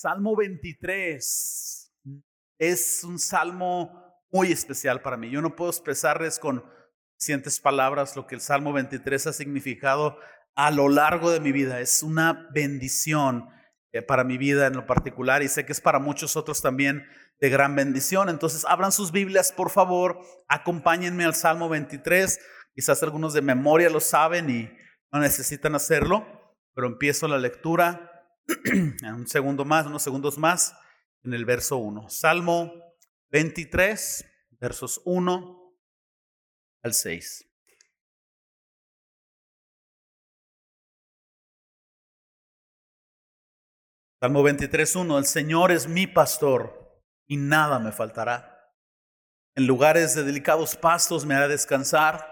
Salmo 23 es un salmo muy especial para mí. Yo no puedo expresarles con suficientes palabras lo que el Salmo 23 ha significado a lo largo de mi vida. Es una bendición eh, para mi vida en lo particular y sé que es para muchos otros también de gran bendición. Entonces, abran sus Biblias, por favor, acompáñenme al Salmo 23. Quizás algunos de memoria lo saben y no necesitan hacerlo, pero empiezo la lectura un segundo más, unos segundos más, en el verso 1. Salmo 23, versos 1 al 6. Salmo 23, 1. El Señor es mi pastor y nada me faltará. En lugares de delicados pastos me hará descansar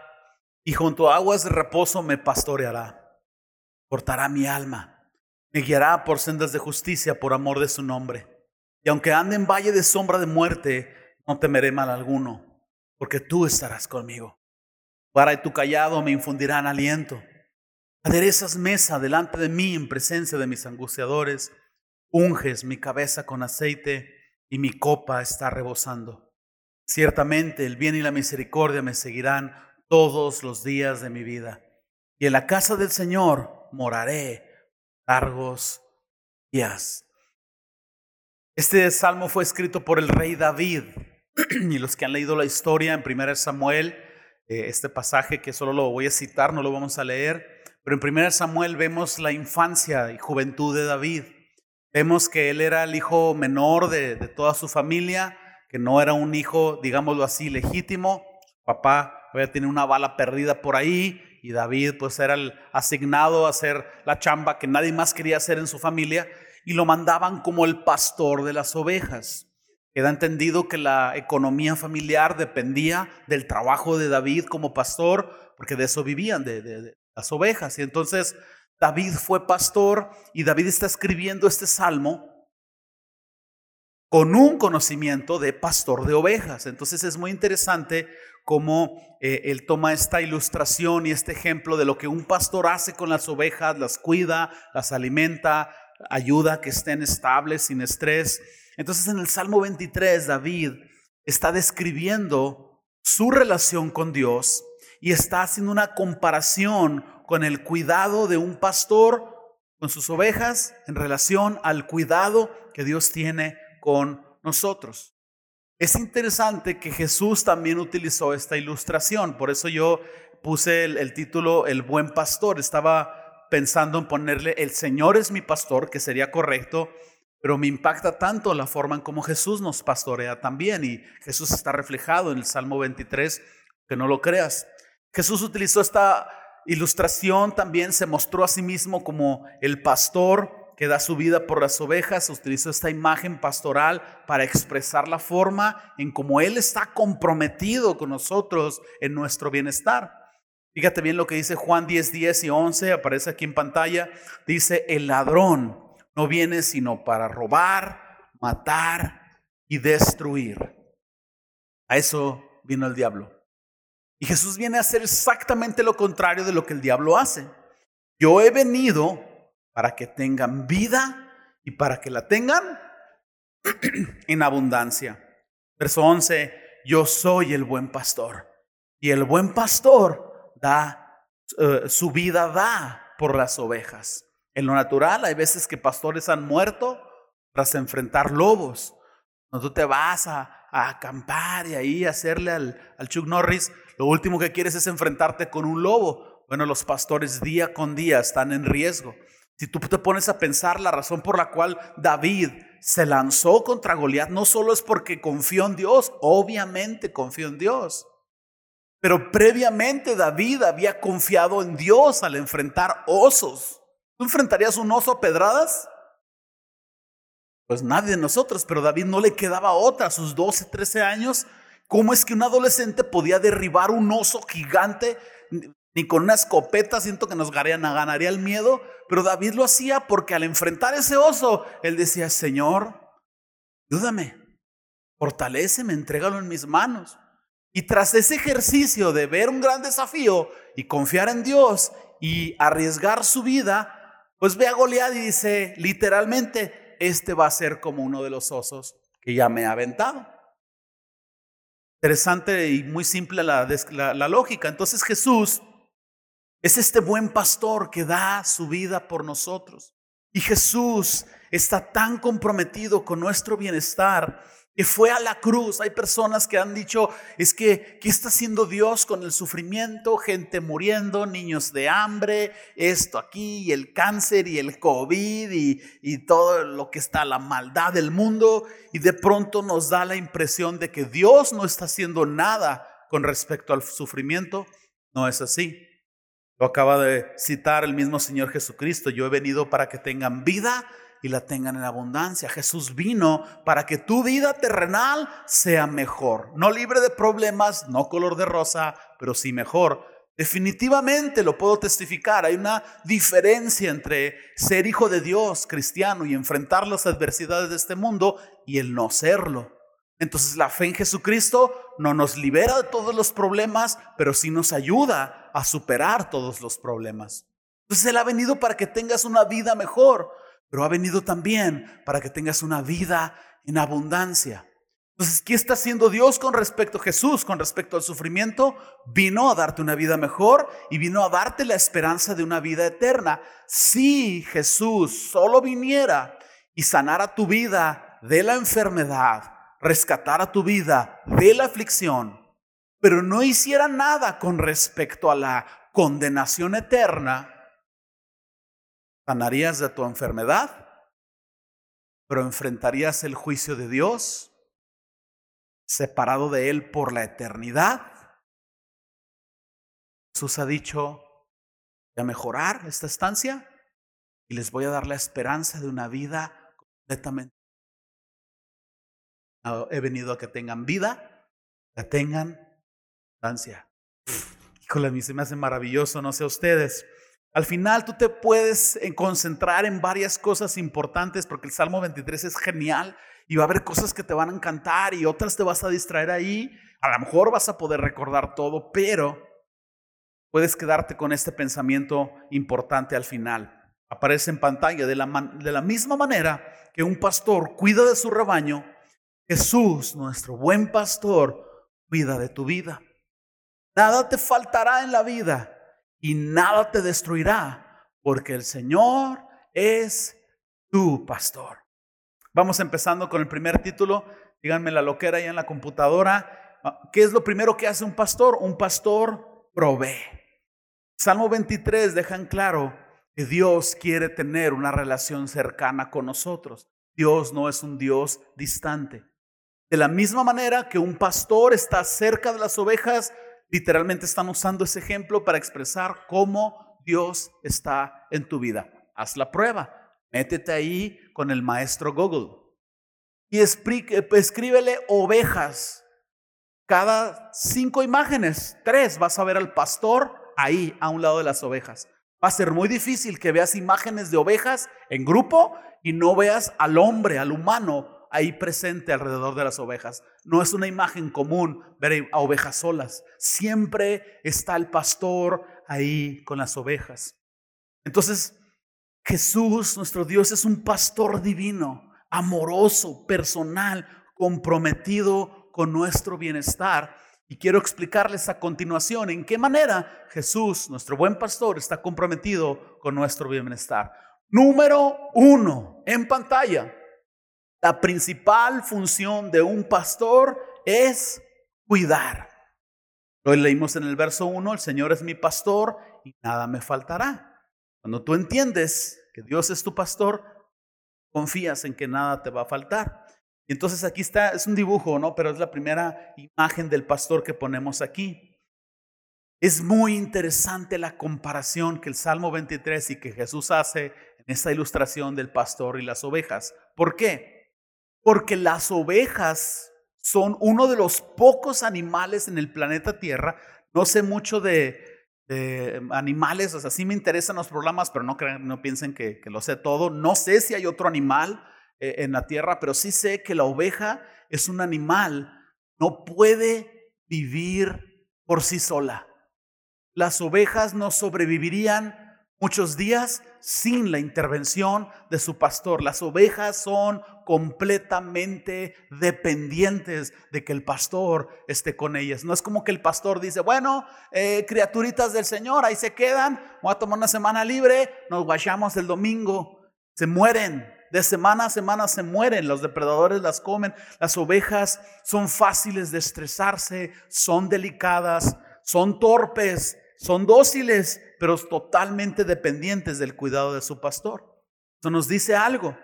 y junto a aguas de reposo me pastoreará. Cortará mi alma me guiará por sendas de justicia por amor de su nombre. Y aunque ande en valle de sombra de muerte, no temeré mal alguno, porque tú estarás conmigo. Para y tu callado me infundirán aliento. Aderezas mesa delante de mí en presencia de mis angustiadores. Unges mi cabeza con aceite y mi copa está rebosando. Ciertamente el bien y la misericordia me seguirán todos los días de mi vida. Y en la casa del Señor moraré largos días. Este salmo fue escrito por el rey David y los que han leído la historia en 1 Samuel, eh, este pasaje que solo lo voy a citar, no lo vamos a leer, pero en 1 Samuel vemos la infancia y juventud de David. Vemos que él era el hijo menor de, toda su familia, que no era un hijo, digámoslo así, legítimo. Su papá había tenido una bala perdida por ahí, y David pues era el asignado a hacer la chamba que nadie más quería hacer en su familia y lo mandaban como el pastor de las ovejas. Queda entendido que la economía familiar dependía del trabajo de David como pastor, porque de eso vivían, de, de las ovejas. Y entonces David fue pastor y David está escribiendo este salmo con un conocimiento de pastor de ovejas. Entonces es muy interesante cómo eh, él toma esta ilustración y este ejemplo de lo que un pastor hace con las ovejas, las cuida, las alimenta, ayuda a que estén estables, sin estrés. Entonces en el Salmo 23 David está describiendo su relación con Dios y está haciendo una comparación con el cuidado de un pastor con sus ovejas en relación al cuidado que Dios tiene con nosotros. Es interesante que Jesús también utilizó esta ilustración, por eso yo puse el, título El buen pastor. Estaba pensando en ponerle El Señor es mi pastor, que sería correcto, pero me impacta tanto la forma en cómo Jesús nos pastorea también y Jesús está reflejado en el Salmo 23, que no lo creas. Jesús utilizó esta ilustración también, se mostró a sí mismo como el pastor que da su vida por las ovejas, utilizó esta imagen pastoral para expresar la forma en cómo Él está comprometido con nosotros en nuestro bienestar. Fíjate bien lo que dice Juan 10, 10 y 11, aparece aquí en pantalla. Dice, el ladrón no viene sino para robar, matar y destruir. A eso vino el diablo. Y Jesús viene a hacer exactamente lo contrario de lo que el diablo hace. Yo he venido para que tengan vida y para que la tengan en abundancia. Verso 11, yo soy el buen pastor y el buen pastor da eh, su vida da por las ovejas. En lo natural hay veces que pastores han muerto tras enfrentar lobos. Cuando tú te vas a, acampar y ahí hacerle al, al Chuck Norris, lo último que quieres es enfrentarte con un lobo. Bueno, los pastores día con día están en riesgo. Si tú te pones a pensar la razón por la cual David se lanzó contra Goliat, no solo es porque confió en Dios, obviamente confió en Dios. Pero previamente David había confiado en Dios al enfrentar osos. ¿Tú enfrentarías un oso a pedradas? Pues nadie de nosotros, pero David no le quedaba otra a sus 12, 13 años. ¿Cómo es que un adolescente podía derribar un oso gigante ni con una escopeta siento que nos ganaría el miedo, pero David lo hacía porque al enfrentar ese oso, él decía, Señor, ayúdame, fortaleceme, entrégalo en mis manos. Y tras ese ejercicio de ver un gran desafío y confiar en Dios y arriesgar su vida, pues ve a Goliat y dice literalmente, este va a ser como uno de los osos que ya me ha aventado. Interesante y muy simple la, lógica. Entonces Jesús es este buen pastor que da su vida por nosotros. Y Jesús está tan comprometido con nuestro bienestar que fue a la cruz. Hay personas que han dicho, es que, ¿qué está haciendo Dios con el sufrimiento? Gente muriendo, niños de hambre, esto aquí, y el cáncer y el COVID y, y todo lo que está, la maldad del mundo. Y de pronto nos da la impresión de que Dios no está haciendo nada con respecto al sufrimiento. No es así. Lo acaba de citar el mismo Señor Jesucristo. Yo he venido para que tengan vida y la tengan en abundancia. Jesús vino para que tu vida terrenal sea mejor, no libre de problemas, no color de rosa, pero sí mejor. Definitivamente lo puedo testificar. Hay una diferencia entre ser hijo de Dios, cristiano, y enfrentar las adversidades de este mundo y el no serlo. Entonces la fe en Jesucristo no nos libera de todos los problemas, pero sí nos ayuda a superar todos los problemas. Entonces Él ha venido para que tengas una vida mejor pero ha venido también para que tengas una vida en abundancia. Entonces, ¿qué está haciendo Dios con respecto a Jesús, con respecto al sufrimiento? Vino a darte una vida mejor y vino a darte la esperanza de una vida eterna. Si Jesús solo viniera y sanara tu vida de la enfermedad, rescatara tu vida de la aflicción, pero no hiciera nada con respecto a la condenación eterna, sanarías de tu enfermedad, pero enfrentarías el juicio de Dios, separado de Él por la eternidad. Jesús ha dicho, voy a mejorar esta estancia y les voy a dar la esperanza de una vida completamente. He venido a que tengan vida, que tengan estancia. Híjole, a mí se me hace maravilloso, no sé ustedes. Al final tú te puedes eh, concentrar en varias cosas importantes porque el Salmo 23 es genial y va a haber cosas que te van a encantar y otras te vas a distraer ahí. A lo mejor vas a poder recordar todo, pero puedes quedarte con este pensamiento importante al final. Aparece en pantalla de la, de la misma manera que un pastor cuida de su rebaño, Jesús, nuestro buen pastor, cuida de tu vida. Nada te faltará en la vida y nada te destruirá, porque el Señor es tu pastor. Vamos empezando con el primer título. Díganme la loquera ahí en la computadora. Ah, ¿Qué es lo primero que hace un pastor? Un pastor provee. Salmo 23 dejan claro que Dios quiere tener una relación cercana con nosotros. Dios no es un Dios distante. De la misma manera que un pastor está cerca de las ovejas, literalmente están usando ese ejemplo para expresar cómo Dios está en tu vida. Haz la prueba. Métete ahí con el maestro Google y escríbele ovejas. Cada cinco imágenes, tres, vas a ver al pastor ahí a un lado de las ovejas. Va a ser muy difícil que veas imágenes de ovejas en grupo y no veas al hombre, al humano ahí presente alrededor de las ovejas. No es una imagen común ver a ovejas solas. Siempre está el pastor ahí con las ovejas. Entonces, Jesús, nuestro Dios, es un pastor divino, amoroso, personal, comprometido con nuestro bienestar. Y quiero explicarles a continuación en qué manera Jesús, nuestro buen pastor, está comprometido con nuestro bienestar. Número uno, en pantalla. La principal función de un pastor es cuidar. Lo leímos en el verso 1, el Señor es mi pastor y nada me faltará. Cuando tú entiendes que Dios es tu pastor, confías en que nada te va a faltar. Y entonces aquí está, es un dibujo, ¿no? Pero es la primera imagen del pastor que ponemos aquí. Es muy interesante la comparación que el Salmo 23 y que Jesús hace en esta ilustración del pastor y las ovejas. ¿Por qué? Porque las ovejas son uno de los pocos animales en el planeta Tierra. No sé mucho de, animales, o sea, sí me interesan los programas, pero no, no piensen que, lo sé todo. No sé si hay otro animal eh, en la Tierra, pero sí sé que la oveja es un animal, no puede vivir por sí sola. Las ovejas no sobrevivirían muchos días sin la intervención de su pastor. Las ovejas son completamente dependientes de que el pastor esté con ellas. No es como que el pastor dice, bueno, eh, criaturitas del Señor, ahí se quedan, voy a tomar una semana libre, nos guachamos el domingo, se mueren. De semana a semana se mueren, los depredadores las comen, las ovejas son fáciles de estresarse, son delicadas, son torpes, son dóciles, pero totalmente dependientes del cuidado de su pastor. Eso nos dice algo.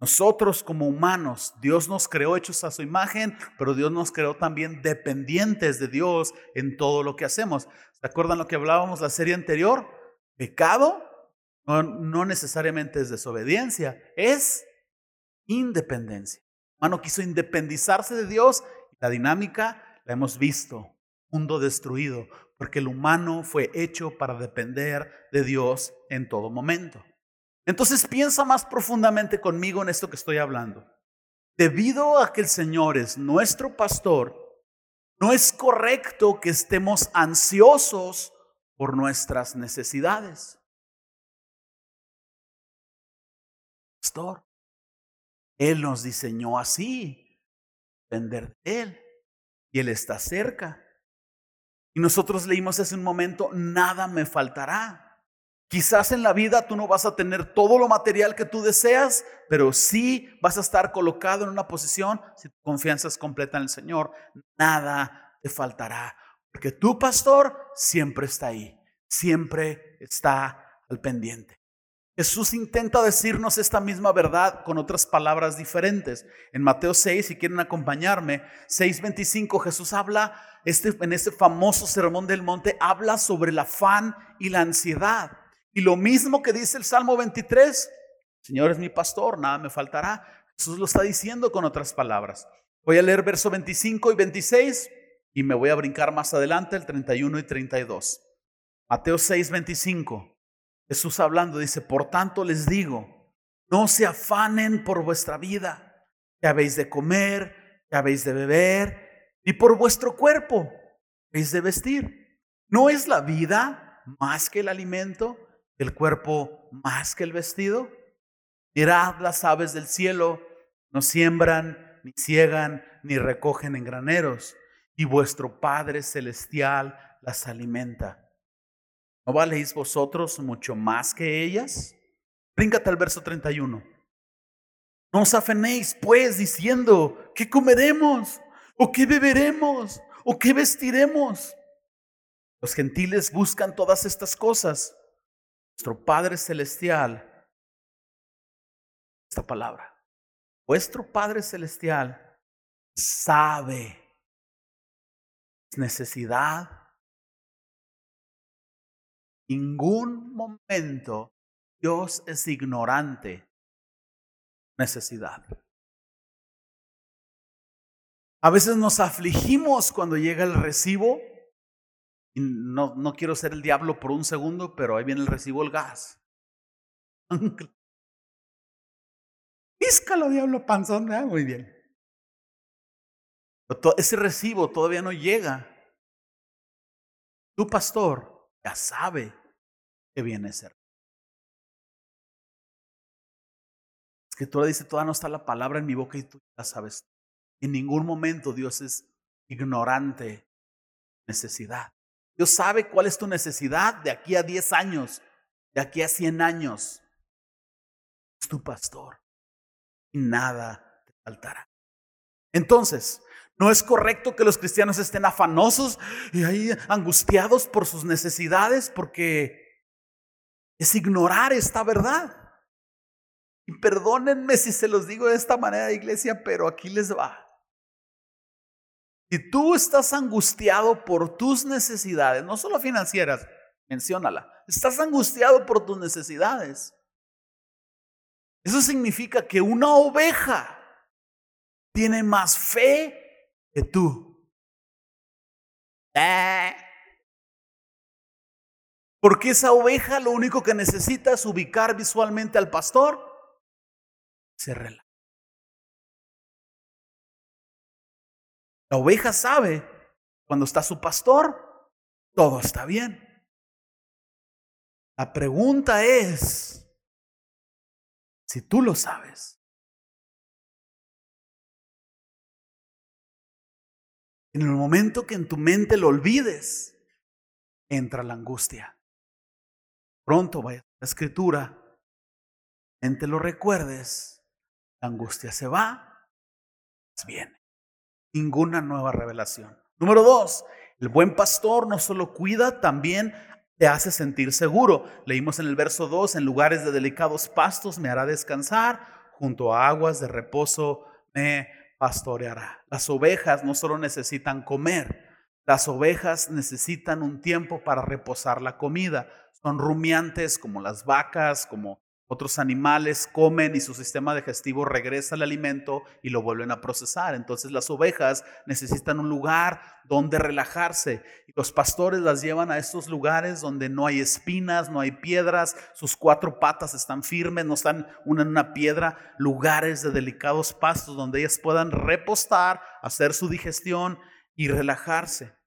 Nosotros como humanos, Dios nos creó hechos a su imagen, pero Dios nos creó también dependientes de Dios en todo lo que hacemos. ¿Se acuerdan lo que hablábamos la serie anterior? Pecado no, necesariamente es desobediencia, es independencia. Humano quiso independizarse de Dios y la dinámica la hemos visto. Mundo destruido, porque el humano fue hecho para depender de Dios en todo momento. Entonces piensa más profundamente conmigo en esto que estoy hablando. Debido a que el Señor es nuestro pastor, no es correcto que estemos ansiosos por nuestras necesidades. Pastor, Él nos diseñó así, depender de Él, y Él está cerca. Y nosotros leímos hace un momento, nada me faltará. Quizás en la vida tú no vas a tener todo lo material que tú deseas, pero sí vas a estar colocado en una posición si tu confianza es completa en el Señor. Nada te faltará, porque tu pastor siempre está ahí, siempre está al pendiente. Jesús intenta decirnos esta misma verdad con otras palabras diferentes. En Mateo 6, si quieren acompañarme, 6.25, Jesús habla este, en ese famoso sermón del monte, habla sobre el afán y la ansiedad. Y lo mismo que dice el Salmo 23, Señor es mi pastor, nada me faltará. Jesús lo está diciendo con otras palabras. Voy a leer verso 25 y 26 y me voy a brincar más adelante el 31 y 32. Mateo 6, 25. Jesús hablando dice, por tanto les digo, no se afanen por vuestra vida, que habéis de comer, que habéis de beber, y por vuestro cuerpo, habéis de vestir. ¿No es la vida más que el alimento, el cuerpo más que el vestido? Mirad las aves del cielo, no siembran, ni ciegan, ni recogen en graneros, y vuestro Padre Celestial las alimenta. ¿No valéis vosotros mucho más que ellas? Bríncate al verso 31. No os afenéis, pues, diciendo, ¿qué comeremos? ¿O qué beberemos? ¿O qué vestiremos? Los gentiles buscan todas estas cosas. Nuestro Padre Celestial, esta palabra, vuestro Padre Celestial sabe necesidad ningún momento Dios es ignorante. Necesidad. A veces nos afligimos cuando llega el recibo. Y no, no quiero ser el diablo por un segundo, pero ahí viene el recibo el gas. Píscalo, diablo panzón. Muy bien. Ese recibo todavía no llega. Tu pastor ya sabe que viene ser. Es que tú todavía no está la palabra en mi boca y tú ya sabes. En ningún momento Dios es ignorante necesidad. Dios sabe cuál es tu necesidad de aquí a 10 años, de aquí a 100 años. Es tu pastor y nada te faltará. Entonces, no es correcto que los cristianos estén afanosos y ahí angustiados por sus necesidades porque es ignorar esta verdad. Y perdónenme si se los digo de esta manera, iglesia, pero aquí les va. Si tú estás angustiado por tus necesidades, no solo financieras, menciónala, estás angustiado por tus necesidades. Eso significa que una oveja tiene más fe que tú. Eh. Porque esa oveja lo único que necesita es ubicar visualmente al pastor. Se relaja. La oveja sabe cuando está su pastor, todo está bien. La pregunta es, Si tú lo sabes. En el momento que en tu mente lo olvides, entra la angustia. Pronto vaya la escritura, en te lo recuerdes, la angustia se va, viene. Ninguna nueva revelación. Número dos, el buen pastor no solo cuida, también te hace sentir seguro. Leímos en el verso 2, en lugares de delicados pastos me hará descansar, junto a aguas de reposo me pastoreará. Las ovejas no solo necesitan comer, las ovejas necesitan un tiempo para reposar la comida. Son rumiantes como las vacas, como otros animales comen y su sistema digestivo regresa el alimento y lo vuelven a procesar. Entonces las ovejas necesitan un lugar donde relajarse. Y los pastores las llevan a estos lugares donde no hay espinas, no hay piedras, sus cuatro patas están firmes, no están una en una piedra, lugares de delicados pastos donde ellas puedan repostar, hacer su digestión y relajarse.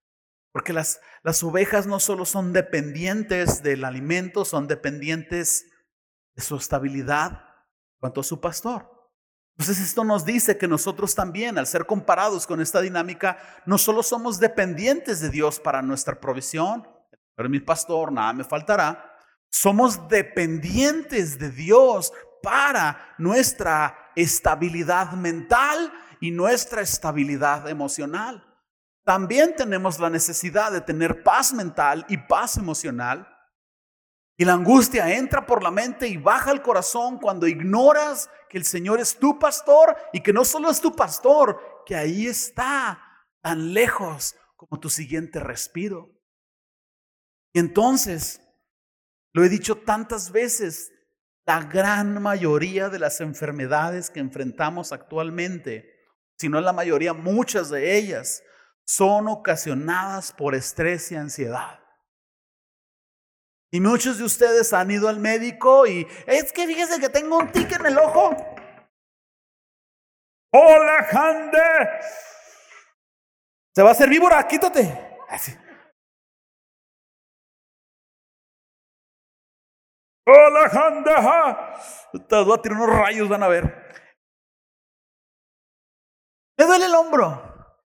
Porque las, las ovejas no solo son dependientes del alimento, son dependientes de su estabilidad cuanto a su pastor. Entonces esto nos dice que nosotros también, al ser comparados con esta dinámica, no solo somos dependientes de Dios para nuestra provisión, pero mi pastor, nada me faltará, somos dependientes de Dios para nuestra estabilidad mental y nuestra estabilidad emocional. También tenemos la necesidad de tener paz mental y paz emocional y la angustia entra por la mente y baja al corazón cuando ignoras que el Señor es tu pastor y que no solo es tu pastor, que ahí está tan lejos como tu siguiente respiro. Y entonces, lo he dicho tantas veces, la gran mayoría de las enfermedades que enfrentamos actualmente, si no la mayoría, muchas de ellas, son ocasionadas por estrés y ansiedad. Y muchos de ustedes han ido al médico y es que fíjese que tengo un tic en el ojo. Hola, Jande. Se va a hacer víbora, quítate. Así. Hola, Jande. Te voy a tirar unos rayos, van a ver. Me duele el hombro.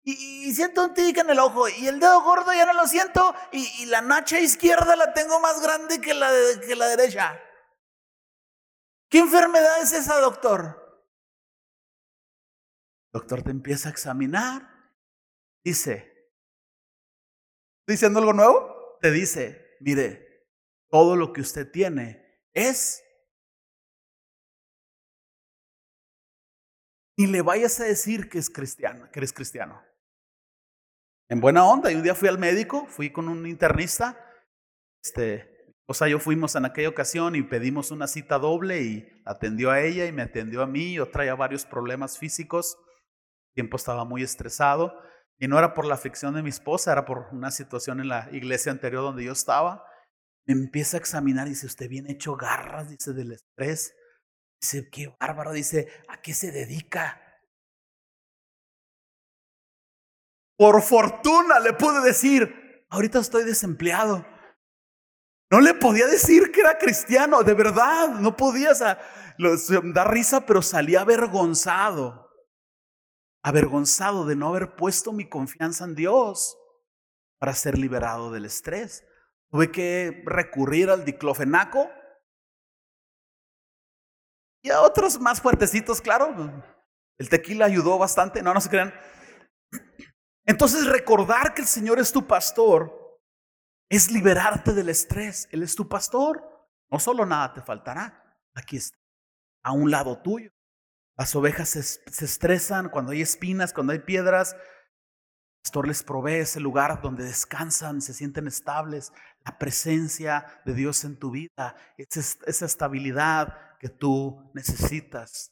Y, siento un tic en el ojo y el dedo gordo ya no lo siento y, la nacha izquierda la tengo más grande que la, que la derecha. ¿Qué enfermedad es esa, doctor? doctor te empieza a examinar. Dice, ¿diciendo algo nuevo? Te dice, mire, todo lo que usted tiene es y le vayas a decir que es cristiano, que eres cristiano en buena onda. Y un día fui al médico, fui con un internista. Este, o sea, yo fuimos en aquella ocasión y pedimos una cita doble y atendió a ella y me atendió a mí. Yo traía varios problemas físicos. El tiempo estaba muy estresado. Y no era por la aflicción de mi esposa, era por una situación en la iglesia anterior donde yo estaba. Me empieza a examinar y dice, usted viene hecho garras, dice, del estrés. Dice, qué bárbaro, dice, ¿a qué se dedica? Por fortuna le pude decir, ahorita estoy desempleado. No le podía decir que era cristiano, de verdad, no podía dar risa, pero salí avergonzado, avergonzado de no haber puesto mi confianza en Dios para ser liberado del estrés. Tuve que recurrir al diclofenaco y a otros más fuertecitos, claro. El tequila ayudó bastante, no, no se crean. Entonces recordar que el Señor es tu pastor es liberarte del estrés. Él es tu pastor. No solo nada te faltará. Aquí está, a un lado tuyo. Las ovejas se, estresan cuando hay espinas, cuando hay piedras. El pastor les provee ese lugar donde descansan, se sienten estables. La presencia de Dios en tu vida, esa estabilidad que tú necesitas.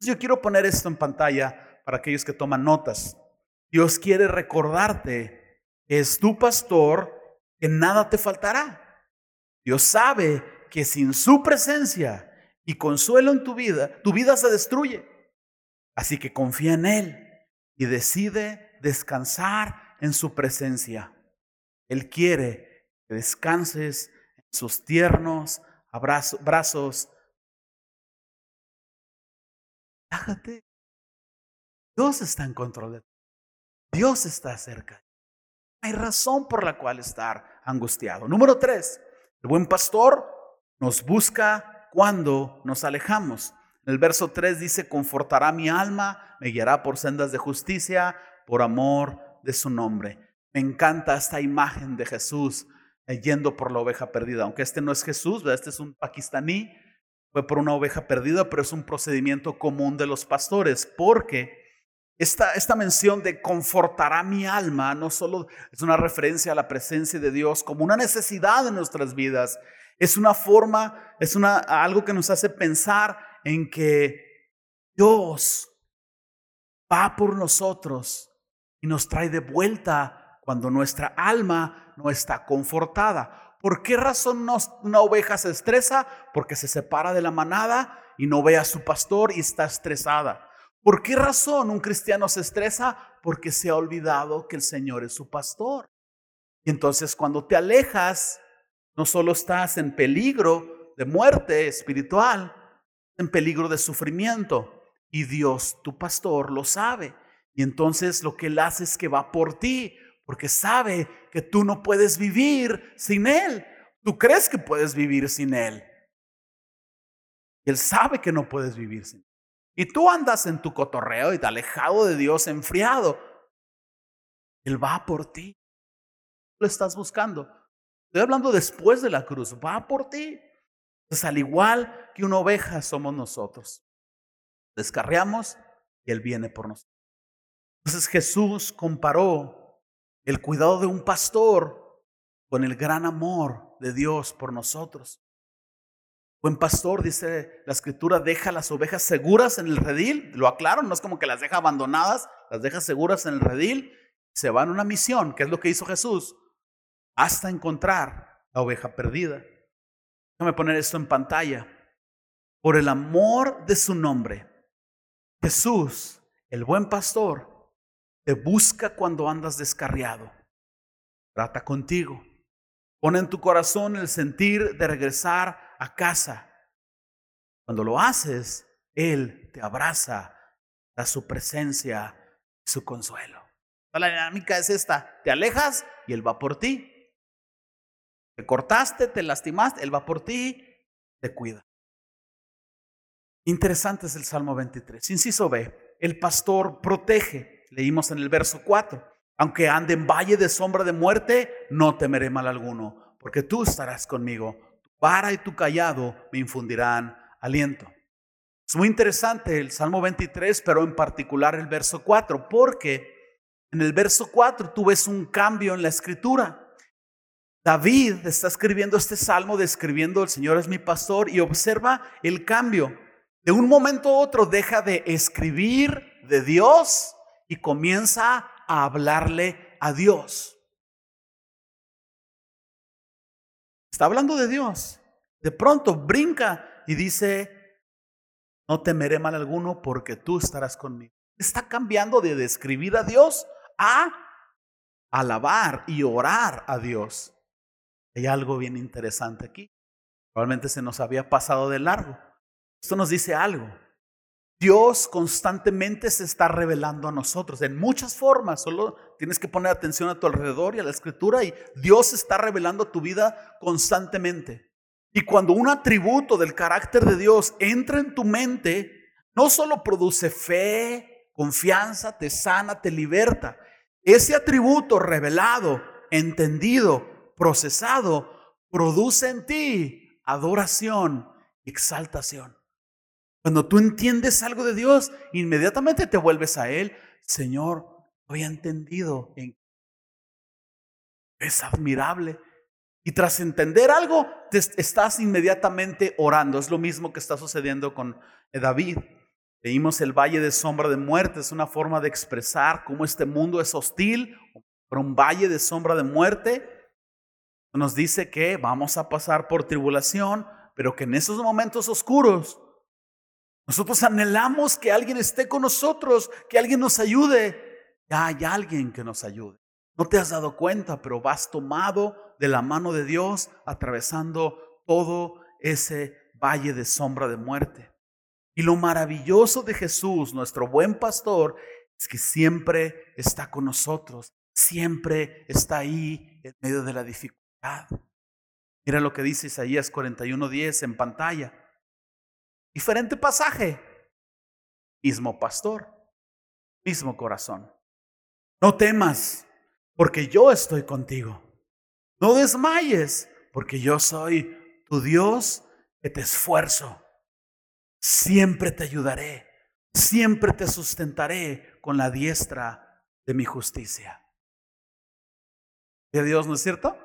Yo quiero poner esto en pantalla para aquellos que toman notas. Dios quiere recordarte que es tu pastor, que nada te faltará. Dios sabe que sin su presencia y consuelo en tu vida, tu vida se destruye. Así que confía en Él y decide descansar en su presencia. Él quiere que descanses en sus tiernos brazos Relájate. Dios está en control de ti. Dios está cerca. Hay razón por la cual estar angustiado. Número tres, el buen pastor nos busca cuando nos alejamos. El verso 3 dice, confortará mi alma, me guiará por sendas de justicia, por amor de su nombre. Me encanta esta imagen de Jesús eh, yendo por la oveja perdida, aunque este no es Jesús, este es un pakistaní, fue por una oveja perdida, pero es un procedimiento común de los pastores, porque esta, esta mención de confortará mi alma no solo es una referencia a la presencia de Dios como una necesidad en nuestras vidas, es una forma, es una, algo que nos hace pensar en que Dios va por nosotros y nos trae de vuelta cuando nuestra alma no está confortada. ¿Por qué razón una oveja se estresa? Porque se separa de la manada y no ve a su pastor y está estresada. ¿Por qué razón un cristiano se estresa? Porque se ha olvidado que el Señor es su pastor. Y entonces cuando te alejas, no solo estás en peligro de muerte espiritual, en peligro de sufrimiento. Y Dios, tu pastor, lo sabe. Y entonces lo que Él hace es que va por ti, porque sabe que tú no puedes vivir sin Él. Tú crees que puedes vivir sin Él. Él sabe que no puedes vivir sin Él. Y tú andas en tu cotorreo y te alejado de Dios, enfriado. Él va por ti. Lo estás buscando. Estoy hablando después de la cruz. Va por ti. Entonces, al igual que una oveja somos nosotros. Descarriamos y Él viene por nosotros. Entonces Jesús comparó el cuidado de un pastor con el gran amor de Dios por nosotros. Buen pastor, dice la escritura, deja las ovejas seguras en el redil. Lo aclaro, no es como que las deja abandonadas, las deja seguras en el redil. Se van a una misión, que es lo que hizo Jesús, hasta encontrar la oveja perdida. Déjame poner esto en pantalla. Por el amor de su nombre, Jesús, el buen pastor, te busca cuando andas descarriado. Trata contigo. Pone en tu corazón el sentir de regresar a casa. Cuando lo haces, Él te abraza, da su presencia y su consuelo. La dinámica es esta, te alejas y Él va por ti. Te cortaste, te lastimaste, Él va por ti, te cuida. Interesante es el Salmo 23. Inciso B, el pastor protege. Leímos en el verso 4. Aunque ande en valle de sombra de muerte, no temeré mal alguno, porque tú estarás conmigo vara y tu callado me infundirán aliento. Es muy interesante el Salmo 23, pero en particular el verso 4, porque en el verso 4 tú ves un cambio en la escritura. David está escribiendo este salmo describiendo el Señor es mi pastor y observa el cambio. De un momento a otro deja de escribir de Dios y comienza a hablarle a Dios. Está hablando de Dios. De pronto brinca y dice, no temeré mal alguno porque tú estarás conmigo. Está cambiando de describir a Dios a alabar y orar a Dios. Hay algo bien interesante aquí. Probablemente se nos había pasado de largo. Esto nos dice algo. Dios constantemente se está revelando a nosotros en muchas formas. Solo tienes que poner atención a tu alrededor y a la escritura y Dios está revelando tu vida constantemente. Y cuando un atributo del carácter de Dios entra en tu mente, no solo produce fe, confianza, te sana, te liberta. Ese atributo revelado, entendido, procesado, produce en ti adoración, exaltación. Cuando tú entiendes algo de Dios, inmediatamente te vuelves a Él. Señor, he entendido. Es admirable. Y tras entender algo, te estás inmediatamente orando. Es lo mismo que está sucediendo con David. Leímos el valle de sombra de muerte. Es una forma de expresar cómo este mundo es hostil. Por un valle de sombra de muerte. Nos dice que vamos a pasar por tribulación, pero que en esos momentos oscuros nosotros anhelamos que alguien esté con nosotros, que alguien nos ayude. Ya hay alguien que nos ayude. No te has dado cuenta, pero vas tomado de la mano de Dios atravesando todo ese valle de sombra de muerte. Y lo maravilloso de Jesús, nuestro buen pastor, es que siempre está con nosotros, siempre está ahí en medio de la dificultad. Mira lo que dice Isaías 41:10 en pantalla. Diferente pasaje. Mismo pastor, mismo corazón. No temas, porque yo estoy contigo. No desmayes, porque yo soy tu Dios que te esfuerzo. Siempre te ayudaré, siempre te sustentaré con la diestra de mi justicia. De Dios, ¿no es cierto?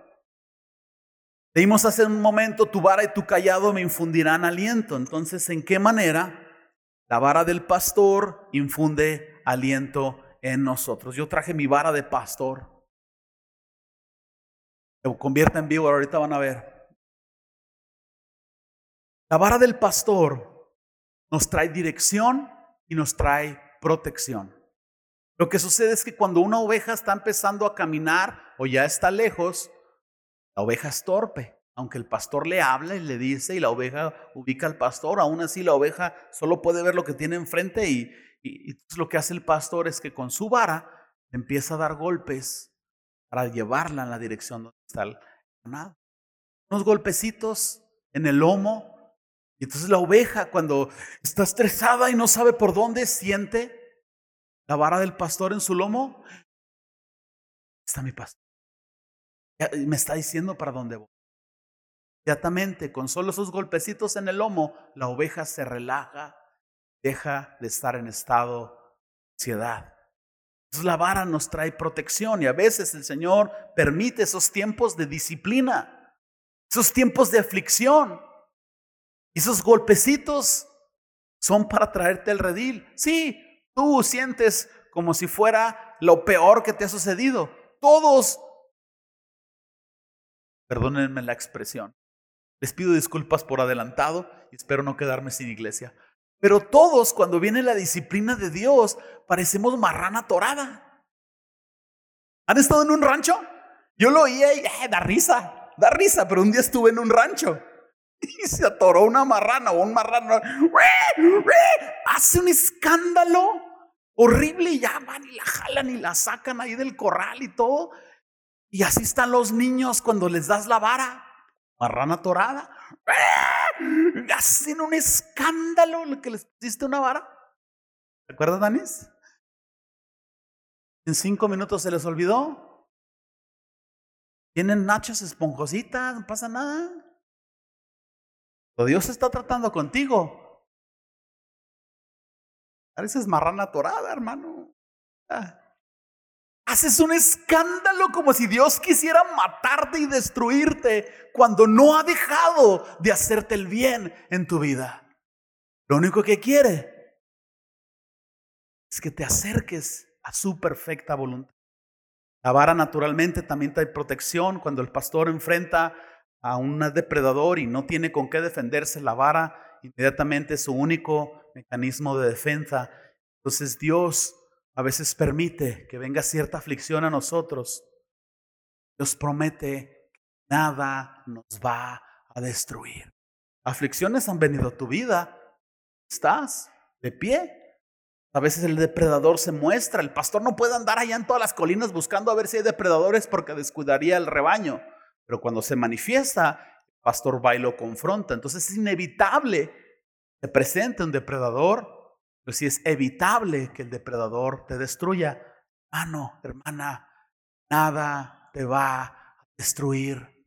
Leímos hace un momento, tu vara y tu callado me infundirán aliento. Entonces, ¿en qué manera la vara del pastor infunde aliento en nosotros? Yo traje mi vara de pastor. Se convierta en vivo, ahorita van a ver. La vara del pastor nos trae dirección y nos trae protección. Lo que sucede es que cuando una oveja está empezando a caminar o ya está lejos, la oveja es torpe. Aunque el pastor le habla y le dice y la oveja ubica al pastor, aún así la oveja solo puede ver lo que tiene enfrente y, lo que hace el pastor es que con su vara empieza a dar golpes para llevarla en la dirección donde está el ganado. Unos golpecitos en el lomo. Y entonces la oveja cuando está estresada y no sabe por dónde siente la vara del pastor en su lomo. Está mi pastor. Me está diciendo para dónde voy. Inmediatamente, con solo esos golpecitos en el lomo, la oveja se relaja, deja de estar en estado de ansiedad. La vara nos trae protección y a veces el Señor permite esos tiempos de disciplina, esos tiempos de aflicción. Esos golpecitos son para traerte el redil. Sí, tú sientes como si fuera lo peor que te ha sucedido. Todos Perdónenme la expresión. Les pido disculpas por adelantado y espero no quedarme sin iglesia. Pero todos, cuando viene la disciplina de Dios, parecemos marrana torada. ¿Han estado en un rancho? Yo lo oía y da risa, da risa, pero un día estuve en un rancho y se atoró una marrana o un marrano. Hace un escándalo horrible y ya van y la jalan y la sacan ahí del corral y todo. Y así están los niños cuando les das la vara, marrana torada. Hacen un escándalo lo que les pusiste una vara. ¿Te acuerdas, Danis? En cinco minutos se les olvidó. Tienen nachas esponjositas, no pasa nada. Pero Dios está tratando contigo. Pareces marrana torada, hermano. Ah. Haces un escándalo como si Dios quisiera matarte y destruirte cuando no ha dejado de hacerte el bien en tu vida. Lo único que quiere es que te acerques a su perfecta voluntad. La vara naturalmente también trae protección. Cuando el pastor enfrenta a un depredador y no tiene con qué defenderse, la vara inmediatamente es su único mecanismo de defensa. Entonces Dios a veces permite que venga cierta aflicción a nosotros, Dios promete que nada nos va a destruir. Aflicciones han venido a tu vida. Estás de pie. A veces el depredador se muestra. El pastor no puede andar allá en todas las colinas buscando a ver si hay depredadores porque descuidaría el rebaño. Pero cuando se manifiesta, el pastor va y lo confronta. Entonces es inevitable que se presente un depredador si es evitable que el depredador te destruya, hermano, hermana, nada te va a destruir.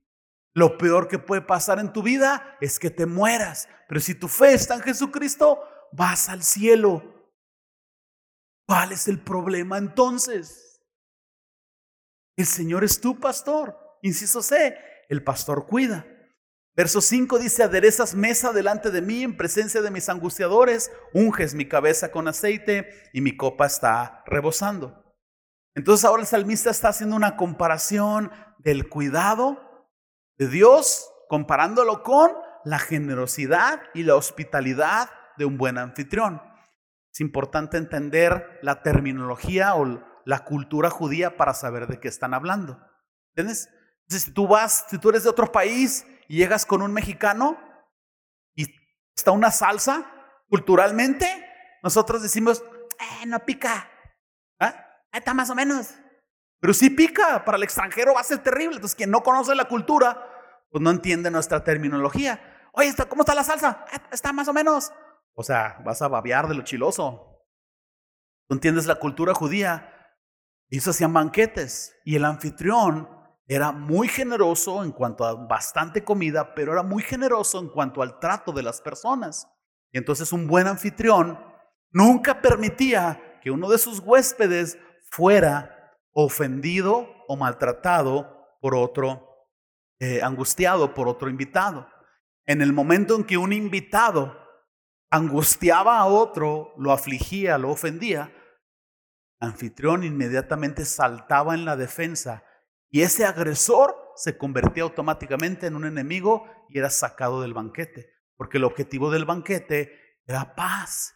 Lo peor que puede pasar en tu vida es que te mueras. Pero si tu fe está en Jesucristo, vas al cielo. ¿Cuál es el problema entonces? El Señor es tu pastor. Inciso C, el pastor cuida. Verso 5 dice, aderezas mesa delante de mí en presencia de mis angustiadores, unges mi cabeza con aceite y mi copa está rebosando. Entonces ahora el salmista está haciendo una comparación del cuidado de Dios, comparándolo con la generosidad y la hospitalidad de un buen anfitrión. Es importante entender la terminología o la cultura judía para saber de qué están hablando. ¿Entiendes? Si tú vas, si tú eres de otro país y llegas con un mexicano y está una salsa, Culturalmente, nosotros decimos, eh, no pica. ¿Ah? Está más o menos. Pero sí pica, para el extranjero va a ser terrible. Entonces, quien no conoce la cultura, pues no entiende nuestra terminología. Oye, ¿cómo está la salsa? Eh, está más o menos. O sea, vas a babear de lo chiloso. Tú entiendes la cultura judía. Ellos hacían banquetes y el anfitrión era muy generoso en cuanto a bastante comida, pero era muy generoso en cuanto al trato de las personas. Entonces un buen anfitrión nunca permitía que uno de sus huéspedes fuera ofendido o maltratado por otro, eh, angustiado por otro invitado. En el momento en que un invitado angustiaba a otro, lo afligía, lo ofendía, anfitrión inmediatamente saltaba en la defensa y ese agresor se convertía automáticamente en un enemigo y era sacado del banquete, porque el objetivo del banquete era paz,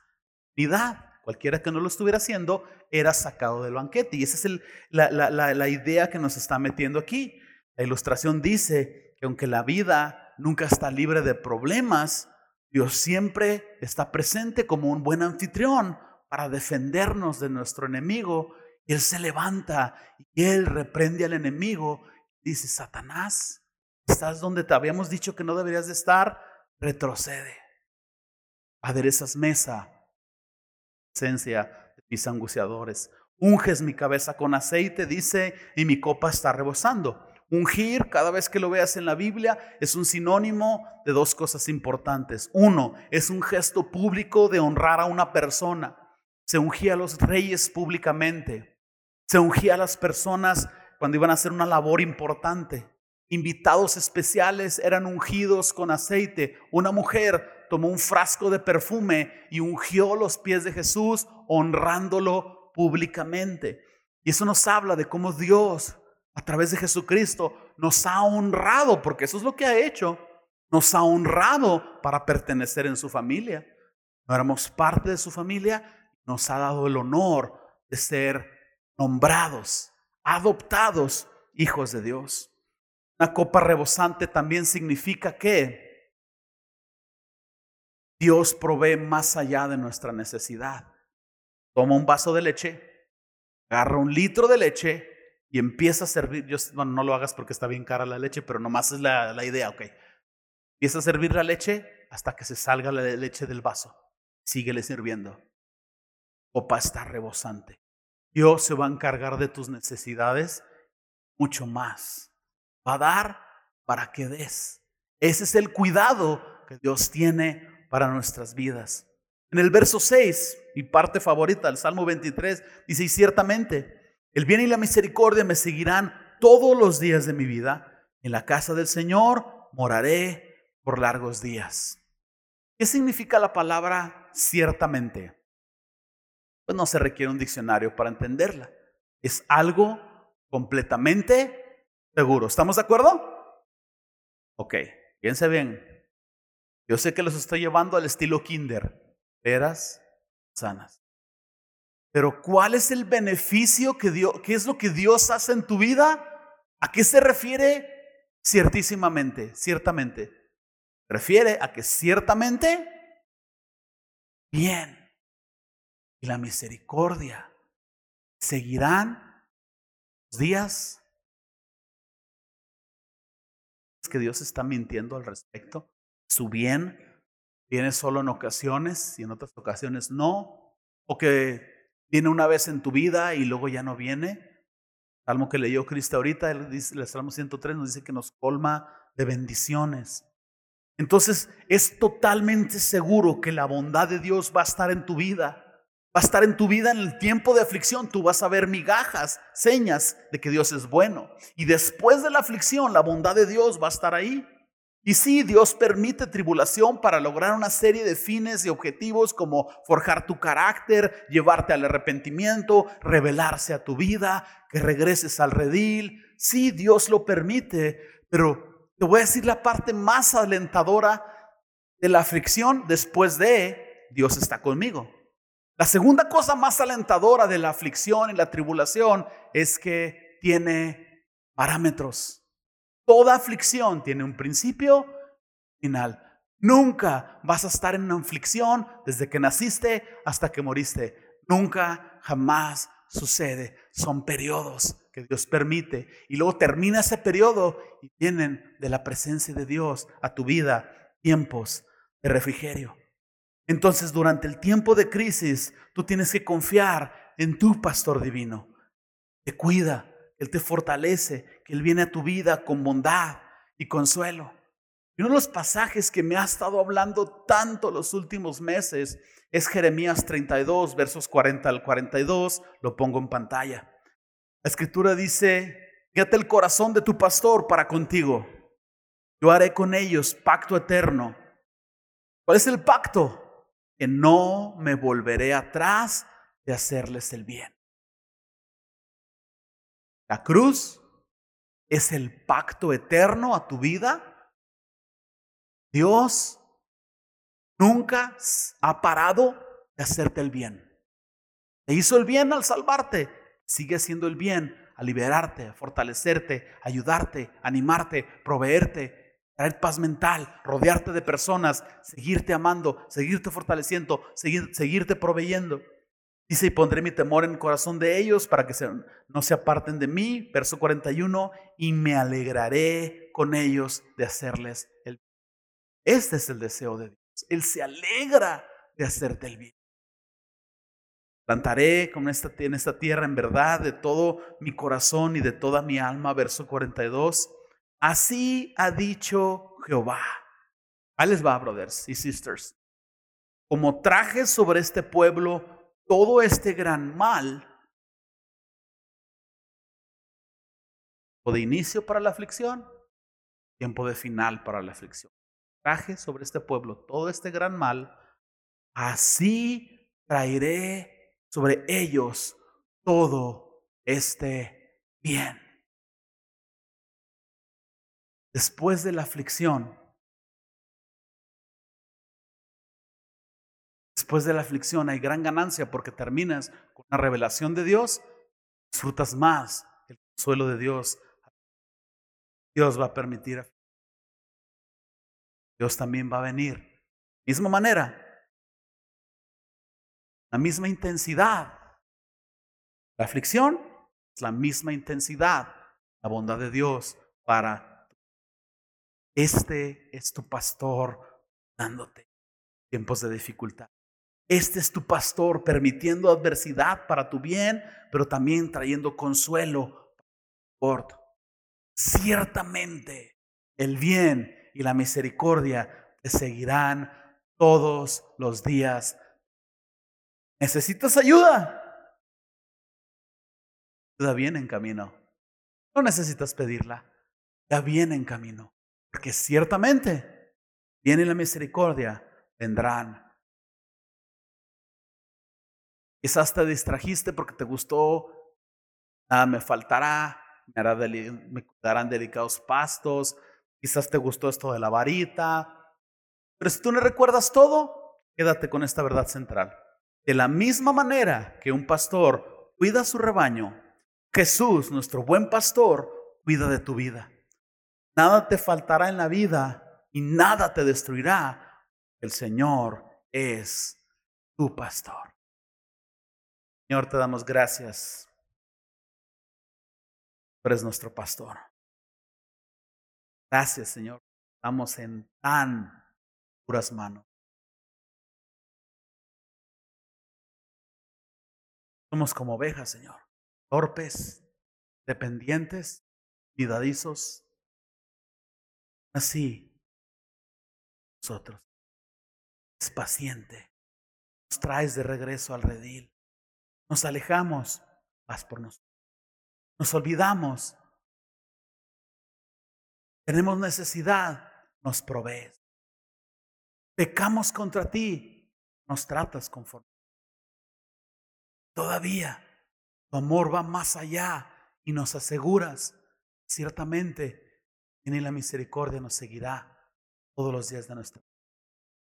unidad. Cualquiera que no lo estuviera haciendo era sacado del banquete. Y esa es la, idea que nos está metiendo aquí. La ilustración dice que aunque la vida nunca está libre de problemas, Dios siempre está presente como un buen anfitrión para defendernos de nuestro enemigo. Él se levanta y Él reprende al enemigo. Dice, Satanás, estás donde te habíamos dicho que no deberías de estar, retrocede. Aderezas mesa, esencia de mis angustiadores. Unges mi cabeza con aceite, dice, y mi copa está rebosando. Ungir, cada vez que lo veas en la Biblia, es un sinónimo de dos cosas importantes. Uno, es un gesto público de honrar a una persona. Se ungía a los reyes públicamente. Se ungía a las personas cuando iban a hacer una labor importante. Invitados especiales eran ungidos con aceite. Una mujer tomó un frasco de perfume y ungió los pies de Jesús, honrándolo públicamente. Y eso nos habla de cómo Dios a través de Jesucristo nos ha honrado, porque eso es lo que ha hecho, nos ha honrado para pertenecer en su familia. No éramos parte de su familia, nos ha dado el honor de ser nombrados, adoptados hijos de Dios. Una copa rebosante también significa que Dios provee más allá de nuestra necesidad. Toma un vaso de leche, agarra un litro de leche y empieza a servir, yo, bueno, no lo hagas porque está bien cara la leche, pero nomás es la, la idea, ok. Empieza a servir la leche hasta que se salga la leche del vaso. Síguele sirviendo. Copa está rebosante. Dios se va a encargar de tus necesidades mucho más. Va a dar para que des. Ese es el cuidado que Dios tiene para nuestras vidas. En el verso 6, mi parte favorita, el Salmo 23, dice, ciertamente el bien y la misericordia me seguirán todos los días de mi vida. En la casa del Señor moraré por largos días. ¿Qué significa la palabra ciertamente? Pues no se requiere un diccionario para entenderla. Es algo completamente seguro. ¿Estamos de acuerdo? Ok, piense bien. Yo sé que los estoy llevando al estilo kinder. Peras sanas. Pero ¿cuál es el beneficio que Dios, qué es lo que Dios hace en tu vida? ¿A qué se refiere? Ciertísimamente, ciertamente. Refiere a que ciertamente bien y la misericordia seguirán los días que Dios está mintiendo al respecto. Su bien viene solo en ocasiones y en otras ocasiones no. O que Viene una vez en tu vida y luego ya no viene. Salmo que leyó Cristo ahorita, el, el Salmo 103 nos dice que nos colma de bendiciones. Entonces es totalmente seguro que la bondad de Dios va a estar en tu vida. Va a estar en tu vida en el tiempo de aflicción. Tú vas a ver migajas, señas de que Dios es bueno. Y después de la aflicción, la bondad de Dios va a estar ahí. Y sí, Dios permite tribulación para lograr una serie de fines y objetivos como forjar tu carácter, llevarte al arrepentimiento, revelarse a tu vida, que regreses al redil. Sí, Dios lo permite, pero te voy a decir la parte más alentadora de la aflicción después de Dios está conmigo. La segunda cosa más alentadora de la aflicción y la tribulación es que tiene parámetros. Toda aflicción tiene un principio final. Nunca vas a estar en una aflicción desde que naciste hasta que moriste. Nunca, jamás sucede. Son periodos que Dios permite. Y luego termina ese periodo y vienen de la presencia de Dios a tu vida tiempos de refrigerio. Entonces, durante el tiempo de crisis, tú tienes que confiar en tu pastor divino. Te cuida, Él te fortalece, que Él viene a tu vida con bondad y consuelo. Y uno de los pasajes que me ha estado hablando tanto los últimos meses es Jeremías 32, versos 40 al 42. Lo pongo en pantalla. La escritura dice, fíjate el corazón de tu pastor para contigo. Yo haré con ellos pacto eterno. ¿Cuál es el pacto? Que no me volveré atrás de hacerles el bien. La cruz es el pacto eterno a tu vida Dios nunca ha parado de hacerte el bien. Te hizo el bien al salvarte, sigue haciendo el bien al liberarte, a fortalecerte, ayudarte, animarte, proveerte, traer paz mental, rodearte de personas, seguirte amando, seguirte fortaleciendo, seguirte proveyendo. Dice, y pondré mi temor en el corazón de ellos para que no se aparten de mí, verso 41, y me alegraré con ellos de hacerles el bien. Este es el deseo de Dios. Él se alegra de hacerte el bien. Plantaré con en esta tierra en verdad de todo mi corazón y de toda mi alma, verso 42. Así ha dicho Jehová. Ahí les va, brothers y sisters. Como traje sobre este pueblo todo este gran mal, o de inicio para la aflicción, tiempo de final para la aflicción traje sobre este pueblo todo este gran mal, así traeré sobre ellos todo este bien. Después de la aflicción, después de la aflicción hay gran ganancia porque terminas con una revelación de Dios, disfrutas más el suelo de Dios. Dios va a permitir Dios también va a venir. Misma manera, la misma intensidad. La aflicción es la misma intensidad, la bondad de Dios para este es tu pastor dándote tiempos de dificultad. Este es tu pastor permitiendo adversidad para tu bien, pero también trayendo consuelo por Ciertamente el bien y la misericordia te seguirán todos los días. ¿Necesitas ayuda? Ayuda viene en camino. No necesitas pedirla. Ya viene en camino. Porque ciertamente viene la misericordia, vendrán. Quizás te distrajiste porque te gustó, nada me faltará, me, me darán delicados pastos, Quizás te gustó esto de la varita. Pero si tú no recuerdas todo, quédate con esta verdad central. De la misma manera que un pastor cuida su rebaño, Jesús, nuestro buen pastor, cuida de tu vida. Nada te faltará en la vida y nada te destruirá. El Señor es tu pastor. Señor, te damos gracias. Tú eres nuestro pastor. Gracias, Señor. Estamos en tan puras manos. Somos como ovejas, Señor, torpes, dependientes, cuidadizos. Así, nosotros, es paciente, nos traes de regreso al redil. Nos alejamos, vas por nosotros. Nos olvidamos, tenemos necesidad, nos provees. Pecamos contra ti, nos tratas conforme. Todavía tu amor va más allá y nos aseguras, ciertamente, y ni la misericordia nos seguirá todos los días de nuestra vida.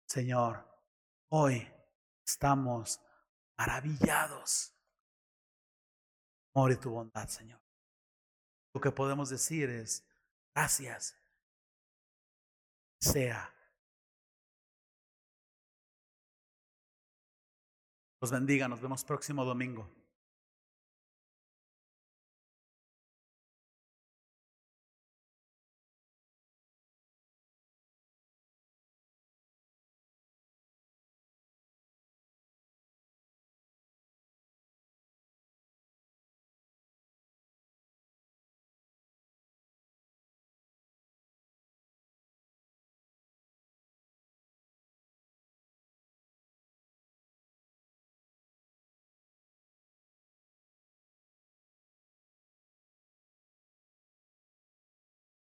Señor, hoy estamos maravillados por tu bondad, Señor. Lo que podemos decir es, gracias sea. Los bendiga, nos vemos próximo domingo.